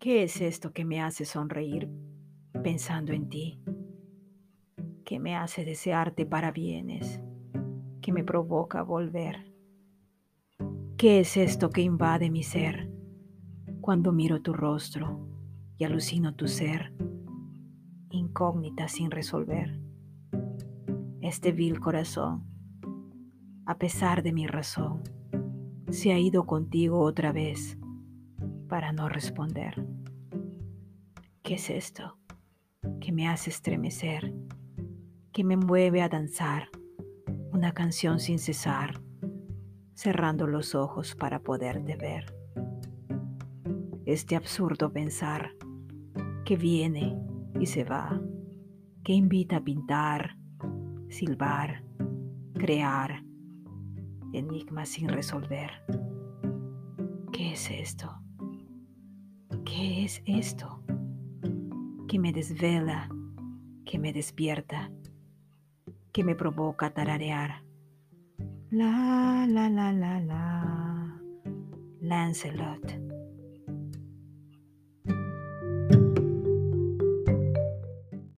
¿Qué es esto que me hace sonreír pensando en ti? Que me hace desearte para bienes, que me provoca volver. ¿Qué es esto que invade mi ser cuando miro tu rostro y alucino tu ser, incógnita sin resolver? Este vil corazón, a pesar de mi razón, se ha ido contigo otra vez para no responder. ¿Qué es esto que me hace estremecer, que me mueve a danzar una canción sin cesar, cerrando los ojos para poderte ver? Este absurdo pensar que viene y se va, que invita a pintar, silbar, crear, enigmas sin resolver. ¿Qué es esto? ¿Qué es esto? Que me desvela, que me despierta, que me provoca tararear. La, la, la, la, la. Lancelot.